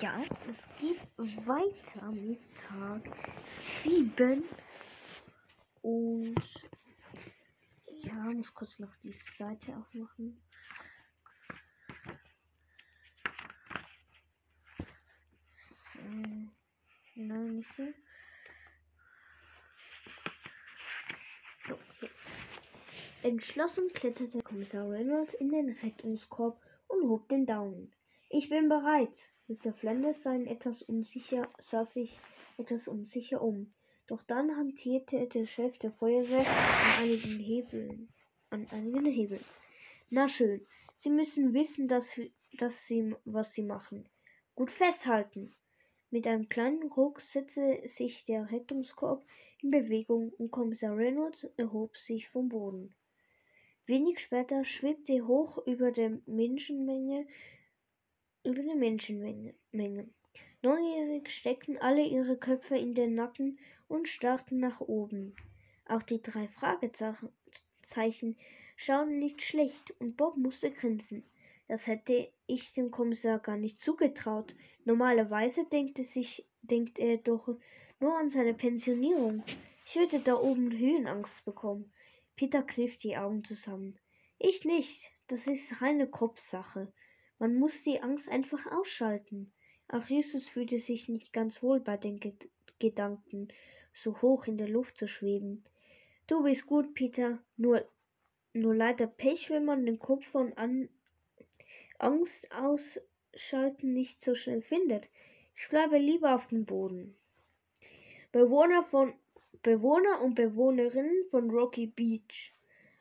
Ja, es geht weiter mit Tag 7. Und ja, muss kurz noch die Seite aufmachen. Nein, nicht hier. So, hier. Entschlossen kletterte Kommissar Reynolds in den Rettungskorb und hob den Daumen. Ich bin bereit. Mr. Flanders sah, etwas unsicher, sah sich etwas unsicher um. Doch dann hantierte der Chef der Feuerwehr an einigen Hebeln. An einigen Hebeln. Na schön. Sie müssen wissen, dass, dass sie, was sie machen. Gut festhalten. Mit einem kleinen Ruck setzte sich der Rettungskorb in Bewegung und Kommissar Reynolds erhob sich vom Boden. Wenig später schwebte hoch über der Menschenmenge über der Menschenmenge. Neugierig steckten alle ihre Köpfe in den Nacken und starrten nach oben. Auch die drei Fragezeichen schauen nicht schlecht und Bob musste grinsen. Das hätte ich dem Kommissar gar nicht zugetraut. Normalerweise denkt, er sich, denkt er doch nur an seine Pensionierung. Ich würde da oben Höhenangst bekommen. Peter kniff die Augen zusammen. Ich nicht. Das ist reine Kopfsache. Man muss die Angst einfach ausschalten. Auch Jesus fühlte sich nicht ganz wohl bei den Ged Gedanken, so hoch in der Luft zu schweben. Du bist gut, Peter, nur, nur leider Pech, wenn man den Kopf von An Angst ausschalten nicht so schnell findet. Ich bleibe lieber auf dem Boden. Bewohner von Bewohner und Bewohnerinnen von Rocky Beach.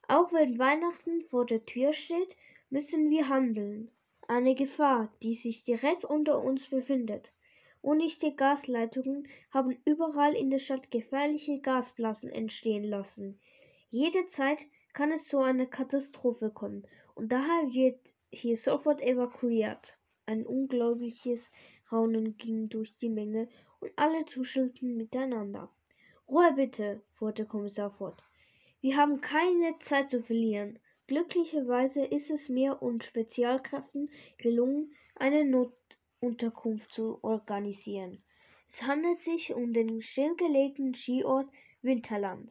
Auch wenn Weihnachten vor der Tür steht, müssen wir handeln. Eine Gefahr, die sich direkt unter uns befindet. Undichte Gasleitungen haben überall in der Stadt gefährliche Gasblasen entstehen lassen. Jederzeit kann es zu einer Katastrophe kommen und daher wird hier sofort evakuiert. Ein unglaubliches Raunen ging durch die Menge und alle tuschelten miteinander. Ruhe bitte, fuhr der Kommissar fort. Wir haben keine Zeit zu verlieren. Glücklicherweise ist es mir und Spezialkräften gelungen, eine Notunterkunft zu organisieren. Es handelt sich um den stillgelegten Skiort Winterland.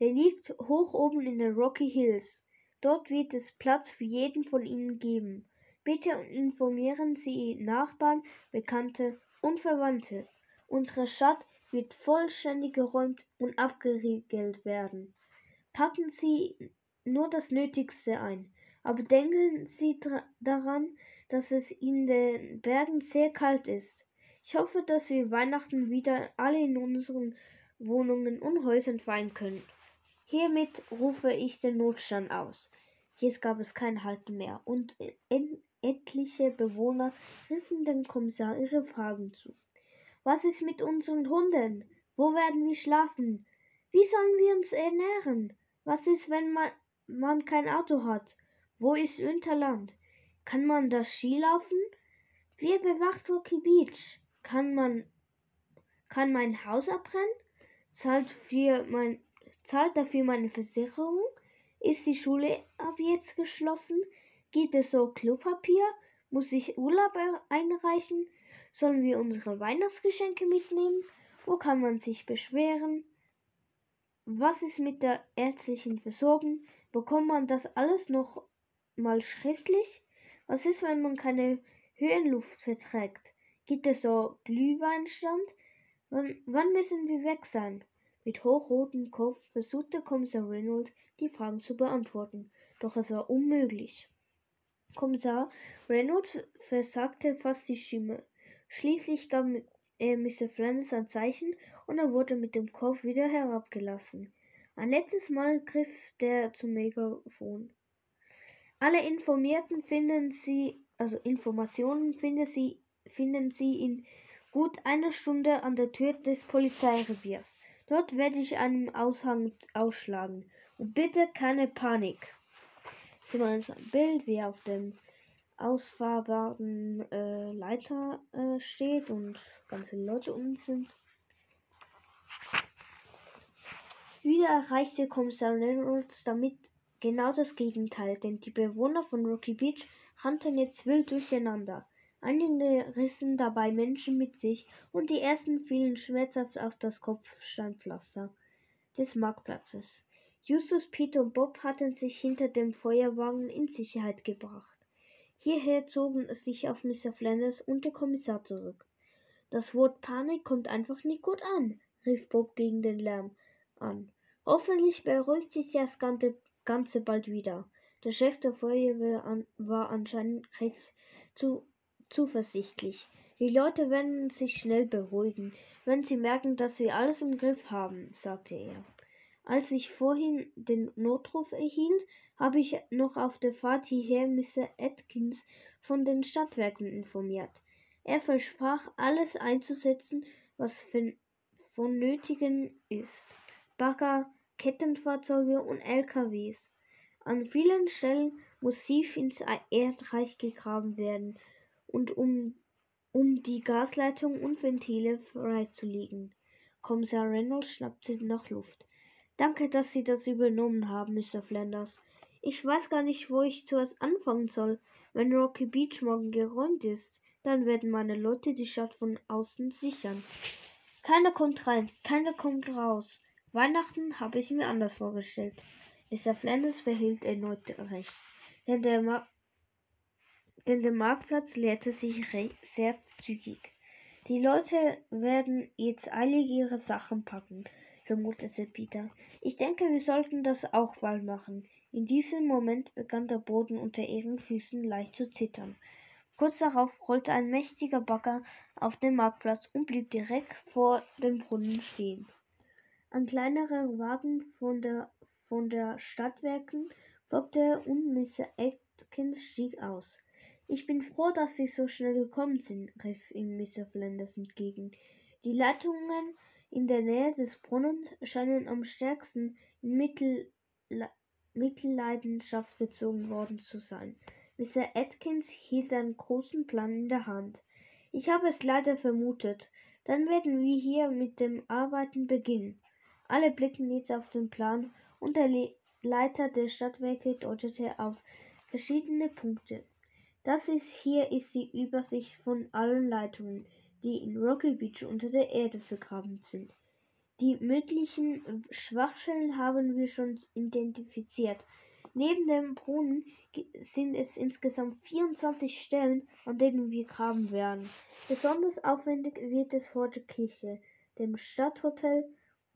Der liegt hoch oben in den Rocky Hills. Dort wird es Platz für jeden von Ihnen geben. Bitte informieren Sie Nachbarn, Bekannte und Verwandte. Unsere Stadt wird vollständig geräumt und abgeriegelt werden. Packen Sie nur das Nötigste ein, aber denken Sie daran, dass es in den Bergen sehr kalt ist. Ich hoffe, dass wir Weihnachten wieder alle in unseren Wohnungen und Häusern feiern können. Hiermit rufe ich den Notstand aus. Jetzt gab es kein Halten mehr, und etliche Bewohner riefen dem Kommissar ihre Fragen zu. Was ist mit unseren Hunden? Wo werden wir schlafen? Wie sollen wir uns ernähren? Was ist, wenn man, man kein Auto hat? Wo ist Unterland? Kann man da Ski laufen? Wer bewacht Rocky Beach? Kann man kann mein Haus abbrennen? Zahlt, für mein, zahlt dafür meine Versicherung? Ist die Schule ab jetzt geschlossen? Gibt es so Klopapier? Muss ich Urlaub einreichen? Sollen wir unsere Weihnachtsgeschenke mitnehmen? Wo kann man sich beschweren? Was ist mit der ärztlichen Versorgung? Bekommt man das alles noch mal schriftlich? Was ist, wenn man keine Höhenluft verträgt? Gibt es so Glühweinstand? Wann, wann müssen wir weg sein? Mit hochrotem Kopf versuchte Kommissar Reynolds die Fragen zu beantworten, doch es war unmöglich. Kommissar Reynolds versagte fast die Stimme. Schließlich gab er Mr. Flanders ein Zeichen und er wurde mit dem Kopf wieder herabgelassen. Ein letztes Mal griff der zum Megafon. Alle Informierten finden Sie, also Informationen finden Sie, finden Sie in gut einer Stunde an der Tür des Polizeireviers. Dort werde ich einen Aushang ausschlagen. Und bitte keine Panik. Sehen wir uns ein Bild, wie auf dem ausfahrbaren äh, Leiter äh, steht und ganz viele Leute um sind. Wieder erreichte Kommissar Reynolds damit genau das Gegenteil, denn die Bewohner von Rocky Beach rannten jetzt wild durcheinander. Einige rissen dabei Menschen mit sich und die ersten fielen schmerzhaft auf das Kopfsteinpflaster des Marktplatzes. Justus, Peter und Bob hatten sich hinter dem Feuerwagen in Sicherheit gebracht. Hierher zogen sich auf Mr. Flanders und der Kommissar zurück. Das Wort Panik kommt einfach nicht gut an, rief Bob gegen den Lärm an. Hoffentlich beruhigt sich das Ganze, bald wieder. Der Chef der Feuerwehr war anscheinend recht zu, zuversichtlich. Die Leute werden sich schnell beruhigen, wenn sie merken, dass wir alles im Griff haben, sagte er. Als ich vorhin den Notruf erhielt, habe ich noch auf der Fahrt hierher Mr. Atkins von den Stadtwerken informiert. Er versprach, alles einzusetzen, was vonnötigen ist. Bagger, Kettenfahrzeuge und LKWs. An vielen Stellen muss tief ins Erdreich gegraben werden, und um, um die Gasleitungen und Ventile freizulegen. Kommissar Reynolds schnappte nach Luft. Danke, dass Sie das übernommen haben, Mr. Flanders. Ich weiß gar nicht, wo ich zuerst anfangen soll. Wenn Rocky Beach morgen geräumt ist, dann werden meine Leute die Stadt von außen sichern. Keiner kommt rein, keiner kommt raus. Weihnachten habe ich mir anders vorgestellt. Mr. Flanders behielt erneut recht, denn der, denn der Marktplatz leerte sich sehr zügig. Die Leute werden jetzt eilig ihre Sachen packen vermutete Peter. Ich denke, wir sollten das auch bald machen. In diesem Moment begann der Boden unter ihren Füßen leicht zu zittern. Kurz darauf rollte ein mächtiger Bagger auf den Marktplatz und blieb direkt vor dem Brunnen stehen. Ein kleinerer Wagen von der, von der Stadtwerken folgte und Mr. Atkins stieg aus. Ich bin froh, dass Sie so schnell gekommen sind, rief ihm Mr. Flanders entgegen. Die Leitungen in der Nähe des Brunnens scheinen am stärksten in Mittel Mittelleidenschaft gezogen worden zu sein. Mr. Atkins hielt einen großen Plan in der Hand. Ich habe es leider vermutet. Dann werden wir hier mit dem Arbeiten beginnen. Alle blicken jetzt auf den Plan und der Le Leiter der Stadtwerke deutete auf verschiedene Punkte. Das ist hier ist die Übersicht von allen Leitungen die in Rocky Beach unter der Erde vergraben sind. Die möglichen Schwachstellen haben wir schon identifiziert. Neben dem Brunnen sind es insgesamt 24 Stellen, an denen wir graben werden. Besonders aufwendig wird es vor der Kirche, dem Stadthotel,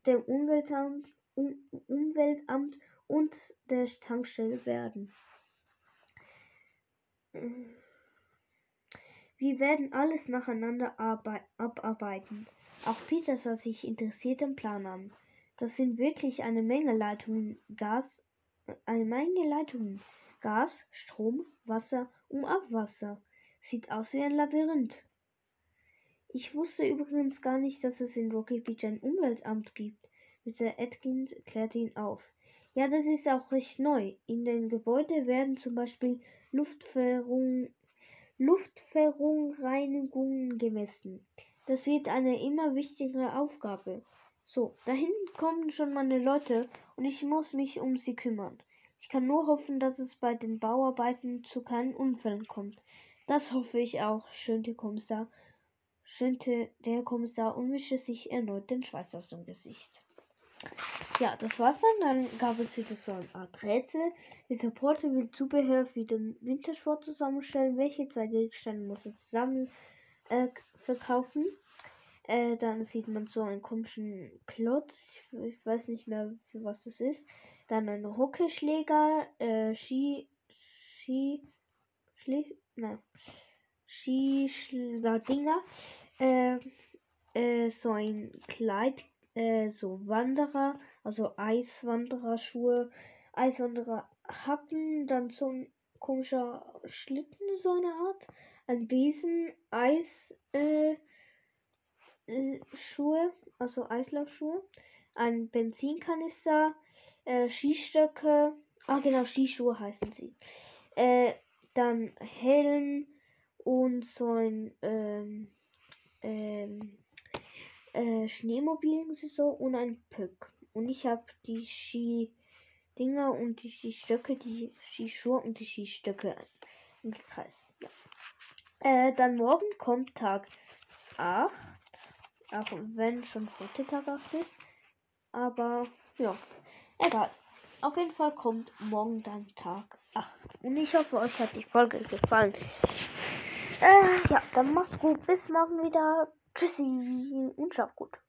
dem Umweltamt, um Umweltamt und der Tankstelle werden. Wir werden alles nacheinander abarbeiten. Auch Peter sah sich interessiert den Plan an. Das sind wirklich eine Menge Leitungen, Gas, eine Menge Leitungen. Gas, Strom, Wasser und Abwasser. Sieht aus wie ein Labyrinth. Ich wusste übrigens gar nicht, dass es in Rocky Beach ein Umweltamt gibt. Mr. Atkins klärte ihn auf. Ja, das ist auch recht neu. In den Gebäuden werden zum Beispiel Luftverung, Luftverunreinigungen gemessen. Das wird eine immer wichtigere Aufgabe. So, dahin kommen schon meine Leute und ich muss mich um sie kümmern. Ich kann nur hoffen, dass es bei den Bauarbeiten zu keinen Unfällen kommt. Das hoffe ich auch, schönte Kommissar, schönte der Kommissar und wischte sich erneut den Schweiß aus dem Gesicht. Ja, das war's dann. Dann gab es wieder so eine Art Rätsel. Dieser Porter will Zubehör für den Wintersport zusammenstellen. Welche zwei Gegenstände muss er zusammen äh, verkaufen? Äh, dann sieht man so einen komischen Klotz. Ich weiß nicht mehr, für was das ist. Dann ein Hockeyschläger, äh, Ski, Ski, Schli, nein, Skischläger, äh, äh, so ein Kleid, äh, so Wanderer, also Eiswandererschuhe, Eiswanderer Hacken, dann so ein komischer Schlitten, so eine Art, ein Besen, Eis, äh, äh, Schuhe, also Eislaufschuhe, ein Benzinkanister, äh, Skistöcke, ah genau, Skischuhe heißen sie, äh, dann Helm und so ein, ähm, ähm, äh, Schneemobil so und ein Pöck. Und ich habe die Ski-Dinger und die Skistöcke, die Skischuhe und die Skistöcke im Kreis. Ja. Äh, dann morgen kommt Tag 8. Auch wenn schon heute Tag 8 ist. Aber ja, egal. Auf jeden Fall kommt morgen dann Tag 8. Und ich hoffe, euch hat die Folge gefallen. Äh, ja, dann macht's gut. Bis morgen wieder. Tschüssi und schlaf gut.